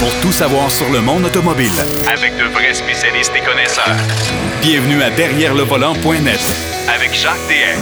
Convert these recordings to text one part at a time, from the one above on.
pour tout savoir sur le monde automobile. Avec de vrais spécialistes et connaisseurs. Bienvenue à Derrière le volant.net Avec Jacques DM.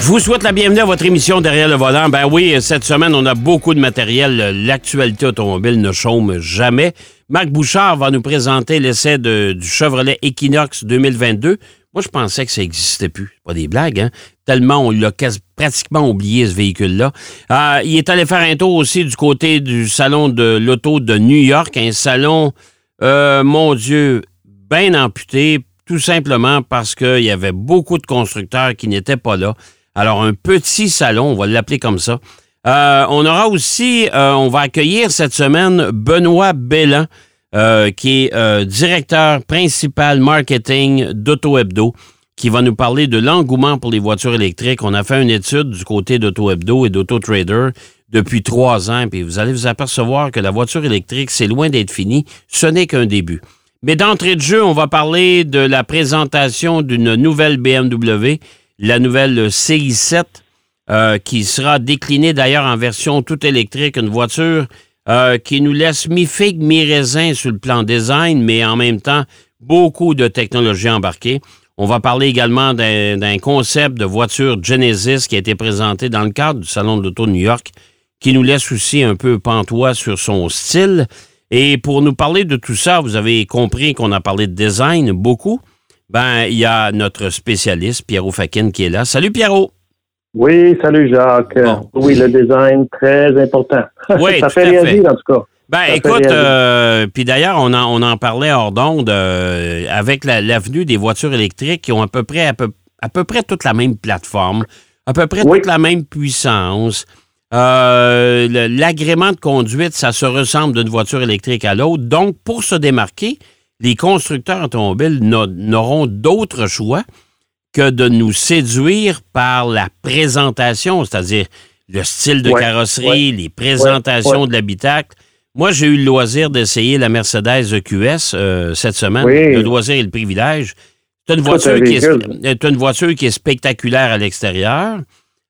Je vous souhaite la bienvenue à votre émission Derrière le volant. Ben oui, cette semaine, on a beaucoup de matériel. L'actualité automobile ne chôme jamais. Marc Bouchard va nous présenter l'essai de- du Chevrolet Equinox 2022. Moi, je pensais que ça n'existait plus. Pas des blagues, hein? Tellement on l'a quasi- pratiquement oublié, ce véhicule-là. Euh, il est allé faire un tour aussi du côté du salon de l'auto de New York, un salon, euh, mon Dieu, bien amputé, tout simplement parce qu'il y avait beaucoup de constructeurs qui n'étaient pas là. Alors, un petit salon, on va l'appeler comme ça. Euh, on aura aussi, on va accueillir cette semaine Benoît Bellan, euh, qui est directeur principal marketing d'Auto Hebdo, qui va nous parler de l'engouement pour les voitures électriques. On a fait une étude du côté d'Auto Hebdo et d'Auto Trader depuis trois ans, puis vous allez vous apercevoir que la voiture électrique, c'est loin d'être fini. Ce n'est qu'un début. Mais d'entrée de jeu, on va parler de la présentation d'une nouvelle BMW, la nouvelle CI7, euh, qui sera déclinée d'ailleurs en version tout électrique, une voiture euh, qui nous laisse mi-figue, mi-raisin sur le plan design, mais en même temps, beaucoup de technologies embarquées. On va parler également d'un concept de voiture Genesis qui a été présenté dans le cadre du Salon de l'Auto de New York, qui nous laisse aussi un peu pantois sur son style. Et pour nous parler de tout ça, vous avez compris qu'on a parlé de design beaucoup. Ben, il y a notre spécialiste, Pierrot Fakin, qui est là. Salut, Pierrot! Oui, salut Jacques. Bon. Oui, le design, très important. Oui, ça fait réagir en tout cas. Ben, écoute, euh, puis d'ailleurs, on en, on en parlait hors d'onde, euh, avec la- l'avenue des voitures électriques qui ont à peu près, à peu, à peu près toute la même plateforme, à peu près Oui. toute la même puissance. Euh, L'agrément de conduite, ça se ressemble d'une voiture électrique à l'autre. Donc, pour se démarquer, les constructeurs automobiles n'a- n'auront d'autre choix que de nous séduire par la présentation, c'est-à-dire le style de Ouais, carrosserie, les présentations ouais. de l'habitacle. Moi, j'ai eu le loisir d'essayer la Mercedes EQS euh, cette semaine. Oui. Le loisir et le privilège. C'est une, voiture qui est, une voiture qui est spectaculaire à l'extérieur,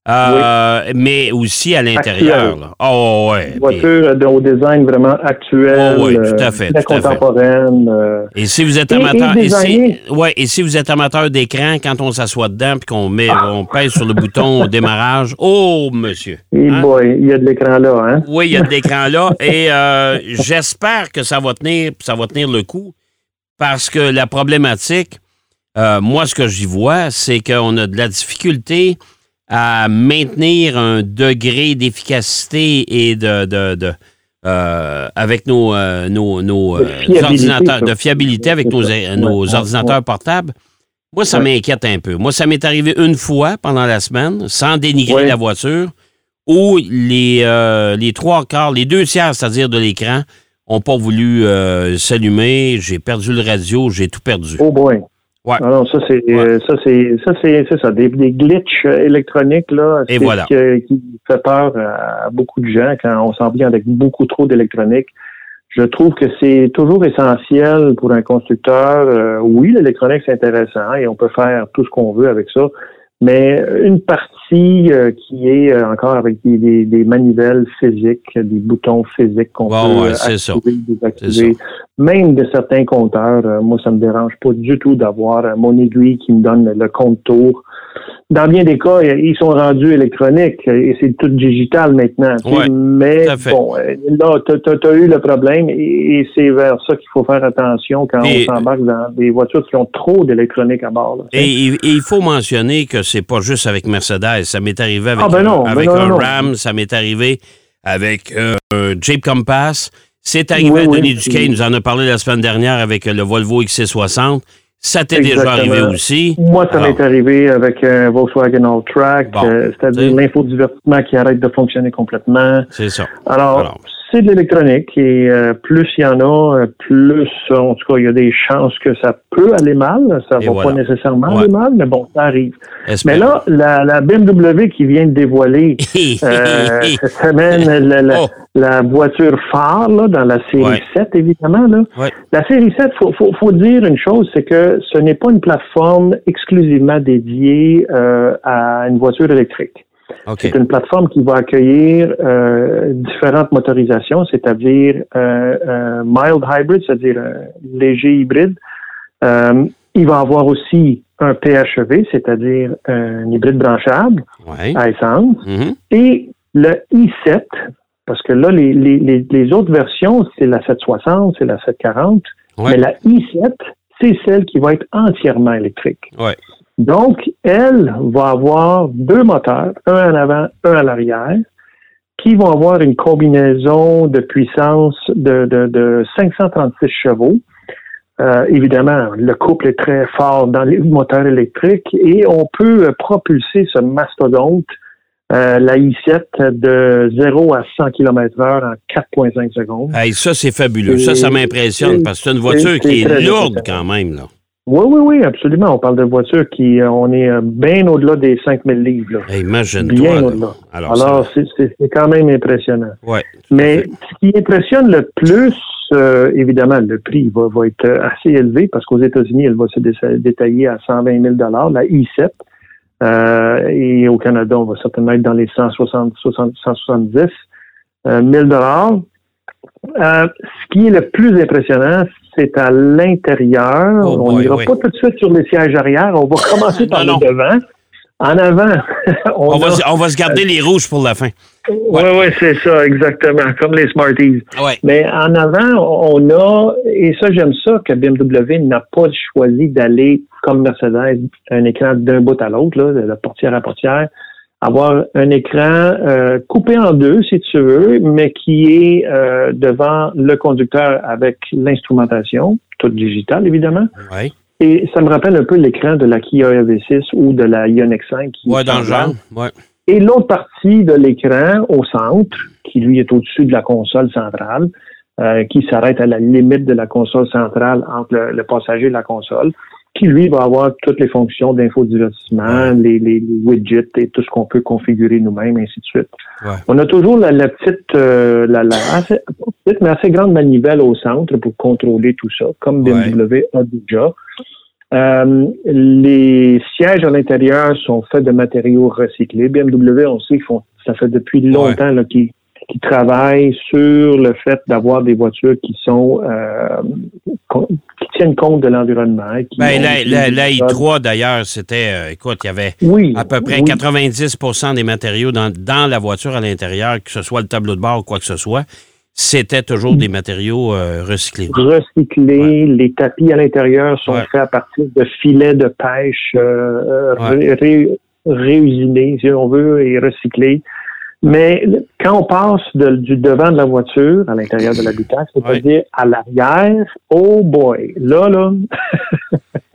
euh, mais aussi à l'intérieur. Oh, ouais. Une voiture de- au design vraiment actuel, Oh oui, euh, tout à fait, très tout à fait. contemporaine. euh, Et si vous êtes Et- amateur, et, si, designé. ouais, et si vous êtes amateur d'écran, quand on s'assoit dedans puis qu'on met, on pèse sur le bouton au démarrage, oh monsieur. hey Hein? boy, il y a de l'écran là, hein? Oui, il y a de l'écran là. Et euh, j'espère que ça va tenir, ça va tenir le coup, parce que la problématique, euh, moi, ce que j'y vois, c'est qu'on a de la difficulté à maintenir un degré d'efficacité et de, de- de, euh, avec nos, euh, nos, nos, De euh, fiabilité, ordinateurs, ça. de fiabilité avec nos, Ouais, ordinateurs portables. Moi, ça Ouais. m'inquiète un peu. Moi, ça m'est arrivé une fois pendant la semaine, sans dénigrer Ouais. la voiture, où les, euh, les trois quarts, les deux tiers, c'est-à-dire de l'écran, n'ont pas voulu s'allumer. J'ai perdu le radio, j'ai tout perdu. Oh boy. Ouais. Non, non, ça c'est Ouais. euh, ça c'est ça c'est ça des, des glitches euh, électroniques là, Et voilà. qui, qui fait peur à beaucoup de gens quand on s'en vient avec beaucoup trop d'électronique. Je trouve que c'est toujours essentiel pour un constructeur. euh, oui, l'électronique c'est intéressant et on peut faire tout ce qu'on veut avec ça, mais une partie euh, qui est euh, encore avec des, des, des manivelles physiques, des boutons physiques qu'on peut ouais, ça. activer, désactiver, même de certains compteurs, euh, moi, ça me dérange pas du tout d'avoir mon aiguille qui me donne le compte tour. Dans bien des cas, euh, ils sont rendus électroniques euh, et c'est tout digital maintenant. Ouais, mais bon, euh, là, tu as, eu le problème et, c'est vers ça qu'il faut faire attention quand Et- on s'embarque dans des voitures qui ont trop d'électronique à bord. là. Et, il faut mentionner que c'est pas juste avec Mercedes. Ça m'est arrivé avec, Ah, ben non, un, ben avec non, un non. Ram, ça m'est arrivé avec euh, un Jeep Compass. C'est arrivé Oui, à oui. Denis Duquet, il nous en a parlé la semaine dernière avec le Volvo XC60. Ça t'est déjà arrivé aussi. Moi, ça m'est arrivé avec un Volkswagen All-Track, Bon, euh, c'est-à-dire l'infodivertissement qui arrête de fonctionner complètement. C'est ça. Alors, Alors. C'est de l'électronique et euh, plus il y en a, euh, plus, en tout cas, il y a des chances que ça peut aller mal. Ça Et va voilà. pas nécessairement Ouais. aller mal, mais bon, ça arrive. Mais là, la, la BMW qui vient de dévoiler euh, cette semaine la, la- Oh. la voiture phare là, dans la série Ouais. 7, évidemment. Là. Ouais. La série 7, faut, faut, faut dire une chose, c'est que ce n'est pas une plateforme exclusivement dédiée euh, à une voiture électrique. C'est une plateforme qui va accueillir euh, différentes motorisations, c'est-à-dire euh, euh, mild hybrid, c'est-à-dire euh, léger hybride. Il va avoir aussi un PHEV, c'est-à-dire un hybride branchable Ouais. à essence, Mhm. et le i7, parce que là, les, les, les, les autres versions, c'est la 760, c'est la 740, Ouais. mais la i7, c'est celle qui va être entièrement électrique. Ouais. Donc, elle va avoir deux moteurs, un en avant, un à l'arrière, qui vont avoir une combinaison de puissance de, de, de 536 chevaux. Euh, évidemment, le couple est très fort dans les moteurs électriques et on peut propulser ce mastodonte, euh, la i7, de 0 à 100 km heure en 4,5 secondes. Hey, ça, c'est fabuleux. Ça, ça m'impressionne parce que c'est une voiture qui est lourde quand même. Là. Oui, oui, oui, absolument. On parle de voitures qui, euh, on est euh, bien au-delà des 5000 livres. là. Imagine-toi. Bien là. au-delà. Alors, c'est- c'est c'est quand même impressionnant. ouais. Mais ce qui impressionne le plus, euh, évidemment, le prix va, va être assez élevé parce qu'aux États-Unis, elle va se dé- détailler à 120 000 la i7. Euh, et au Canada, on va certainement être dans les 160, 60, 170 euh, 000 euh, Ce qui est le plus impressionnant, c'est à l'intérieur. Oh on n'ira oui. pas tout de suite sur les sièges arrière. On va commencer par Non, le devant. En avant, On, va, a- on va se garder les rouges pour la fin. oui, oui, c'est ça, exactement, comme les Smarties. Ouais. Mais en avant, on a, et ça, j'aime ça, que BMW n'a pas choisi d'aller, comme Mercedes, un écran d'un bout à l'autre, de portière à portière, avoir un écran euh, coupé en deux, si tu veux, mais qui est euh, devant le conducteur avec l'instrumentation, toute digitale, évidemment. Ouais. Et ça me rappelle un peu l'écran de la Kia EV6 ou de la Ioniq 5. qui Ouais, est dans le genre. Ouais. Et l'autre partie de l'écran au centre, qui lui est au-dessus de la console centrale, euh, qui s'arrête à la limite de la console centrale entre le, le passager et la console, qui lui va avoir toutes les fonctions d'infodivertissement, les, les, les widgets et tout ce qu'on peut configurer nous-mêmes, ainsi de suite. Ouais. On a toujours la, la petite, euh, la, la assez, petite, mais assez grande manivelle au centre pour contrôler tout ça, comme Ouais. BMW a déjà. Euh, les sièges à l'intérieur sont faits de matériaux recyclés. BMW, on sait qu'ils font, ça fait depuis longtemps là, qu'ils qu'ils travaillent sur le fait d'avoir des voitures qui sont euh, qui tiennent compte de l'environnement. qui Ben, ont- la, la, la i3, d'ailleurs, c'était, euh, écoute, il y avait oui, à peu près oui. 90% des matériaux dans, dans la voiture à l'intérieur, que ce soit le tableau de bord ou quoi que ce soit, c'était toujours des matériaux euh, recyclés. recyclés. Les tapis à l'intérieur sont Ouais. faits à partir de filets de pêche euh, Ouais. ré- ré- réusinés, si on veut, et recyclés. Mais quand on passe de- du devant de la voiture à l'intérieur de l'habitacle, c'est-à-dire à l'arrière, oh boy, là, là,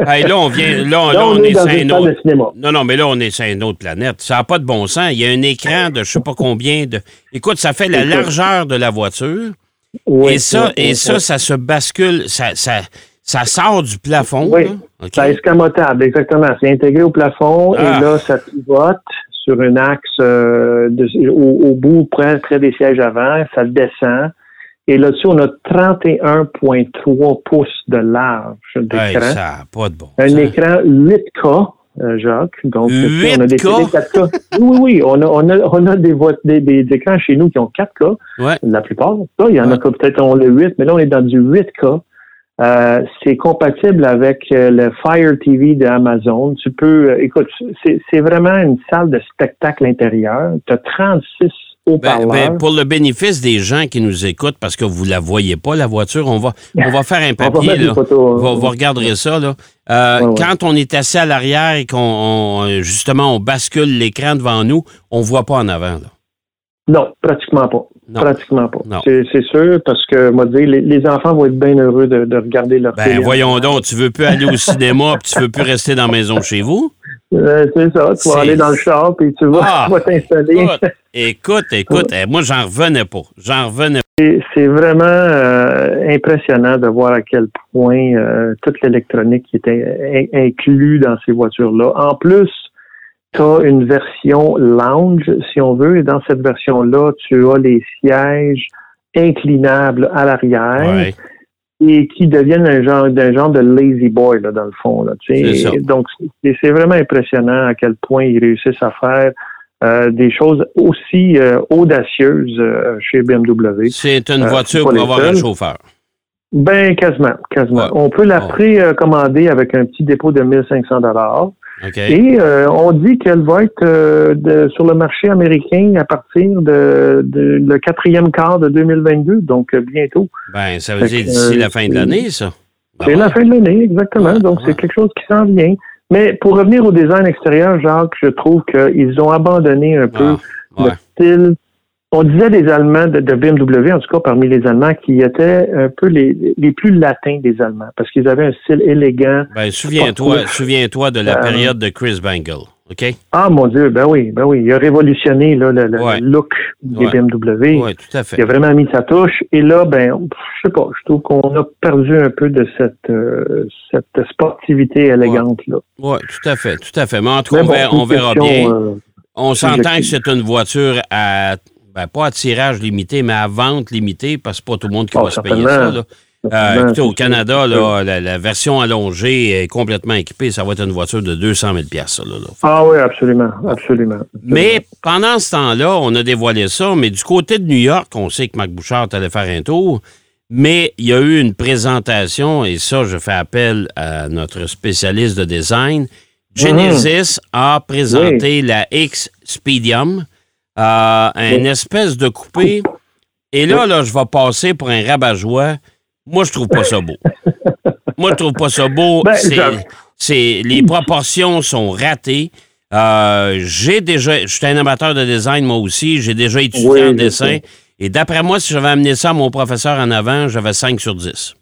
Hey, là, on vient, là, là, là, on, on est dans sur une autre. de cinéma. Non, non, mais là, on est sur une autre planète. Ça n'a pas de bon sens. Il y a un écran de je sais pas combien de. Écoute, ça fait la largeur de la voiture. Oui, et ça, et ça, ça se bascule, ça, ça, ça sort du plafond. Oui. là. OK? C'est escamotable, exactement. C'est intégré au plafond Ah. et là, ça pivote sur un axe euh, de- au, au bout, près, près des sièges avant, ça descend. Et là-dessus, on a 31,3 pouces de large d'écran. Hey, ça pas de bon un écran 8K, euh, Jacques. Donc, on a des 8K? télé 4K. Oui, oui, on a, on a, on a des, des, des écrans chez nous qui ont 4K. Ouais. La plupart. Il y en a Ouais. que peut-être on le 8, mais là, on est dans du 8K. Euh, c'est compatible avec euh, le Fire TV d'Amazon. Tu peux, euh, écoute, c'est vraiment une salle de spectacle intérieur. Tu as 36 Ben, haut-parleurs. ben, pour le bénéfice des gens qui nous écoutent, parce que vous ne la voyez pas, la voiture, on va, on va faire un On va papier. là. photos, Vous, hein. vous regarderez ça. Là. Euh, Ouais, ouais. Quand on est assis à l'arrière et qu'on on- justement on bascule l'écran devant nous, on ne voit pas en avant. là. Non, pratiquement pas. Non. Pratiquement pas. C'est c'est sûr parce que, moi, dire, les, les enfants vont être bien heureux de, de regarder leur Ben télé. voyons donc, tu veux plus aller au cinéma puis tu veux plus rester dans la maison chez vous? Euh, c'est ça. Tu vas aller dans le char puis tu vas Ah! tu vas t'installer. Écoute, écoute, eh, moi j'en revenais pas. J'en revenais C'est- C'est vraiment euh, impressionnant de voir à quel point euh, toute l'électronique qui était in- inclus dans ces voitures-là. En plus, tu as une version lounge, si on veut, et dans cette version-là, tu as les sièges inclinables à l'arrière. Ouais. et qui deviennent un genre d'un genre de lazy boy là, dans le fond. Là, tu sais. C'est ça. Donc, c'est vraiment impressionnant à quel point ils réussissent à faire euh, des choses aussi euh, audacieuses euh, chez BMW. C'est une voiture pour avoir un chauffeur. Ben, quasiment, quasiment. On peut la précommander avec un petit dépôt de 1500 dollars. Et euh, on dit qu'elle va être euh, de- sur le marché américain à partir de, de- le quatrième quart de 2022, donc euh, bientôt. Ben, ça veut Fait dire d'ici la fin de l'année, ça. Ben C'est la fin de l'année, exactement. Donc c'est quelque chose qui s'en vient. Mais pour revenir au design extérieur, Jacques, je trouve qu'ils ont abandonné un peu Ah, ouais. le style. On disait des Allemands de, de BMW, en tout cas parmi les Allemands, qui étaient un peu les, les plus latins des Allemands, parce qu'ils avaient un style élégant. Ben, souviens-toi, souviens-toi de la Euh, période de Chris Bangle. OK? Ah mon Dieu, ben oui, ben oui, il a révolutionné là, le, look des Ouais. BMW. Oui, tout à fait. Il a vraiment mis sa touche. Et là, ben, je sais pas, je trouve qu'on a perdu un peu de cette, euh, cette sportivité élégante là. Oui, tout à fait, tout à fait. Mais en tout cas, on verra, bien. euh, On s'entend que c'est une voiture à, ben, pas à tirage limité, mais à vente limitée, parce que c'est pas tout le monde qui Oh, va se payer ça. Là. Euh, écoutez, au Canada, là, la, la version allongée est complètement équipée. Ça va être une voiture de 200 000 ça, là, là. Ah oui, absolument, absolument. Mais pendant ce temps-là, on a dévoilé ça, mais du côté de New York, on sait que Marc Bouchard allait faire un tour, mais il y a eu une présentation, et ça, je fais appel à notre spécialiste de design. Genesis a présenté la X Speedium, euh, une espèce de coupé. Et là, là, je vais passer pour un rabat-joie. Moi, je trouve pas ça beau. Moi, je trouve pas ça beau. Ben, C'est- les proportions sont ratées. Euh, j'ai déjà, je suis un amateur de design moi aussi. J'ai déjà étudié Oui, en dessin. sais. Et d'après moi, si j'avais amené ça à mon professeur en avant, j'avais 5 sur 10.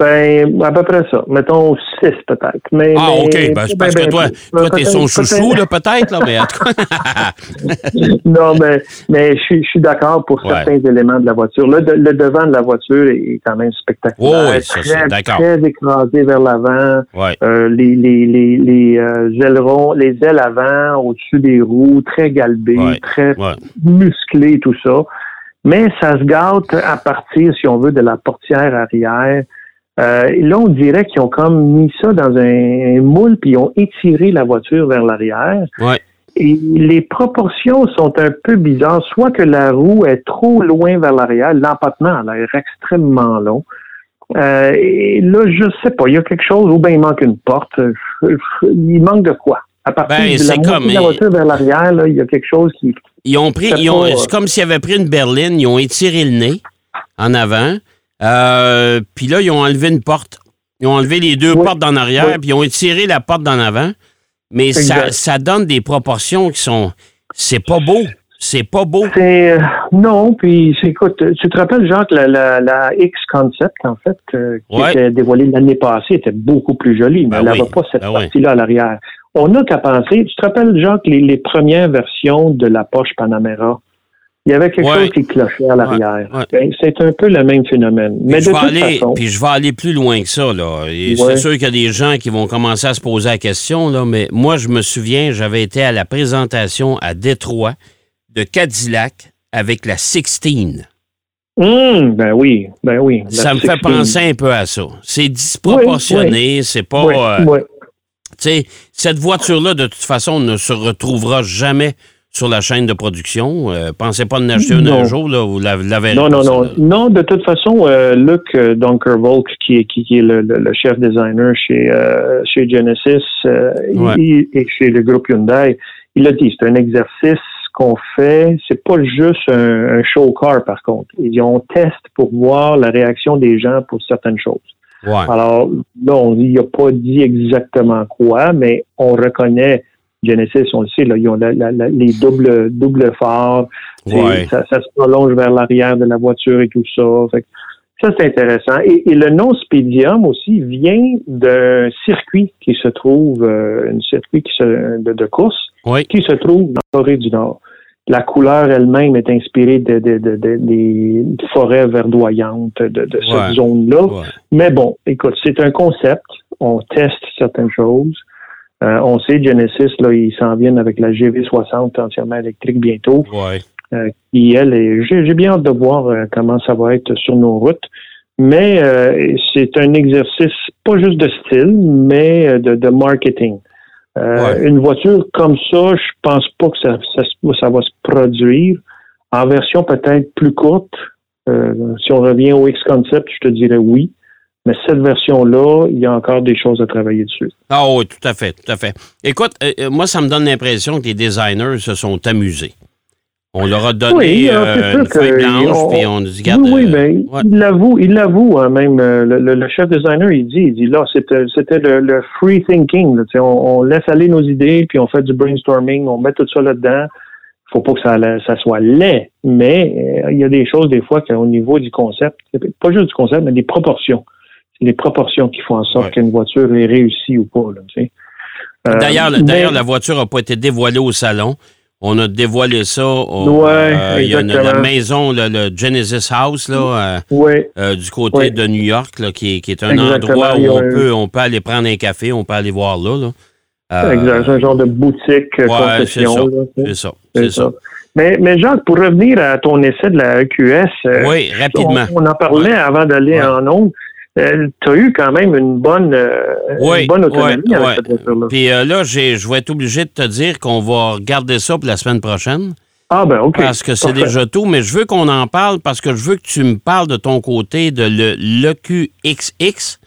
Ben, à peu près ça. Mettons 6 peut-être. Mais, Ah, mais- OK. Ben, c'est parce ben, que toi, toi, t'es son chouchou, là, peut-être, là, mais en tout cas. Non, mais, mais je, suis- d'accord pour Ouais. certains éléments de la voiture. Le, le devant de la voiture est quand même spectaculaire. Oh, oui, ça, c'est- très, d'accord. très écrasé vers l'avant. ouais. Euh, les les, les, les euh, ailerons, les ailes avant, au-dessus des roues, très galbées, Ouais. très Ouais. musclé, tout ça. Mais ça se gâte à partir, si on veut, de la portière arrière. Euh, là, on dirait qu'ils ont comme mis ça dans un, un moule, puis ils ont étiré la voiture vers l'arrière. Ouais. Et les proportions sont un peu bizarres. Soit que la roue est trop loin vers l'arrière, l'empattement a l'air extrêmement long. Euh, et là, je sais pas, il y a quelque chose, ou bien il manque une porte. Il manque de quoi? À partir Ben, de la comme- de la voiture vers l'arrière, il y a quelque chose qui... Ils ont pris, c'est comme s'ils avaient pris une berline, ils ont étiré le nez en avant, euh, puis là, ils ont enlevé une porte. Ils ont enlevé les deux Oui. portes d'en arrière, Oui. puis ils ont étiré la porte d'en avant. Mais ça, ça donne des proportions qui sont. C'est pas beau. C'est pas beau. Euh, non, puis écoute, tu te rappelles, Jacques, la, la, la X Concept, en fait, euh, qui Ouais. était dévoilée l'année passée, était beaucoup plus jolie, mais Ben elle oui, n'avait pas cette ben partie-là à l'arrière. On n'a qu'à penser, tu te rappelles, Jacques, les, les premières versions de la Porsche Panamera, il y avait quelque Ouais. chose qui clochait à l'arrière. Ouais. Ben, C'est un peu le même phénomène. Puis Mais je de vais toute aller, façon, puis je vais aller plus loin que ça. Là. C'est sûr qu'il y a des gens qui vont commencer à se poser la question, là, mais moi, je me souviens, j'avais été à la présentation à Détroit de Cadillac avec la 16. Hum, ben oui, ben oui. Ça me fait 16. penser un peu à ça. C'est disproportionné, c'est pas. Euh, cette voiture-là, de toute façon, ne se retrouvera jamais sur la chaîne de production. Euh, pensez pas de une Non. un jour, là, vous la, la verrez Non, non, non. Non, de toute façon, euh, Luc euh, Dunkervolk, qui est, qui, qui est le, le- le chef designer chez, euh, chez Genesis Ouais. il- et chez le groupe Hyundai, il a dit, c'est un exercice qu'on fait, c'est pas juste un, un show car, par contre. Ils ont test pour voir la réaction des gens pour certaines choses. Ouais. Alors, là, on il n'a pas dit exactement quoi, mais on reconnaît Genesis, on le sait, là, ils ont la- la- la- les doubles, doubles phares, Ouais. ça, ça se prolonge vers l'arrière de la voiture et tout ça. Fait ça, c'est intéressant. Et, et le nom Speedium aussi vient d'un circuit qui se trouve, euh, un circuit qui se, de, de course Oui. qui se trouve dans la Corée du Nord. La couleur elle-même est inspirée de, de- de- de- des forêts verdoyantes de, de cette Ouais. zone-là. Ouais. Mais bon, écoute, c'est un concept. On teste certaines choses. Euh, on sait, Genesis, là, ils s'en viennent avec la GV60 entièrement électrique bientôt. Ouais. Euh, qui, elle, est- j'ai bien hâte de voir euh, comment ça va être sur nos routes. Mais euh, c'est un exercice pas juste de style, mais de, de marketing. Une voiture comme ça, je pense pas que ça, ça, ça va se produire. En version peut-être plus courte, si on revient au X-Concept, je te dirais oui. Mais cette version-là, il y a encore des choses à travailler dessus. Ah oui, tout à fait, tout à fait. Écoute, euh, euh, moi, ça me donne l'impression que les designers se sont amusés. On leur a donné Oui, euh, c'est sûr une feuille que blanche, on- puis on dit, regarde... oui, oui, euh, ouais. il l'avoue, il l'avoue, hein, même euh, le, le- le chef designer, il dit, il dit là, c'était, le, le free thinking. là, on, on laisse aller nos idées, puis on fait du brainstorming, on met tout ça là-dedans. Faut pas que ça, ça soit laid, mais euh, il y a des choses des fois qu'au niveau du concept, pas juste du concept, mais des proportions. C'est les proportions qui font en sorte Ouais. qu'une voiture est réussie ou pas. Euh, D'ailleurs, mais- la voiture n'a pas été dévoilée au salon. On a dévoilé ça. au- Ouais, euh, Il y a une- la maison, le, le Genesis House, là, euh, ouais, euh, du côté Ouais. de New York, là, qui, est, qui est un Exactement, endroit où on peut, on peut aller prendre un café, on peut aller voir là. là. Exact, un genre de boutique concession. C'est ça. C'est ça. ça. Mais, mais Jacques, pour revenir à ton essai de la EQS, Oui, rapidement. on, on en parlait avant d'aller en ondes. Tu as eu quand même une bonne, euh, Oui, une bonne autonomie oui, avec oui. cette voiture-là. Puis euh, là, je vais être obligé de te dire qu'on va regarder ça pour la semaine prochaine. Ah ben OK. Parce que c'est déjà tout, mais je veux qu'on en parle parce que je veux que tu me parles de ton côté de le l'EQXX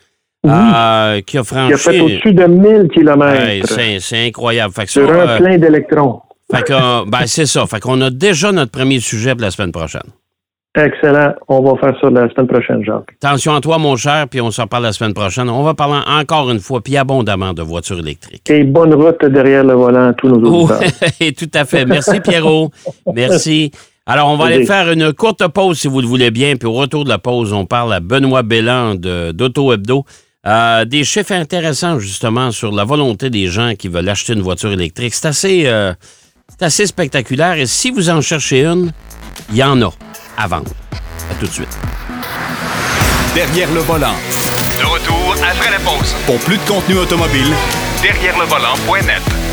Oui. euh, qui a Il a fait franchi. au-dessus de 1000 Ouais, kilomètres c'est c'est incroyable. Fait que ça, sur un euh, plein d'électrons. fait que, euh, ben, c'est ça. Fait qu'on a déjà notre premier sujet pour la semaine prochaine. Excellent. On va faire ça la semaine prochaine, Jacques. Attention à toi, mon cher, puis on s'en parle la semaine prochaine. On va parler encore une fois, puis abondamment de voitures électriques. Et bonne route derrière le volant à tous nos Oh, auditeurs. tout à fait. Merci, Pierrot. Merci. Alors, on va aller faire une courte pause, si vous le voulez bien. Puis au retour de la pause, on parle à Benoît Belland de- d'Auto Hebdo. Euh, des chiffres intéressants, justement, sur la volonté des gens qui veulent acheter une voiture électrique. C'est assez, euh, c'est assez spectaculaire. Et si vous en cherchez une, il y en a à vendre. À tout de suite. Derrière le volant. De retour après la pause. Pour plus de contenu automobile, Derrière le volant.net.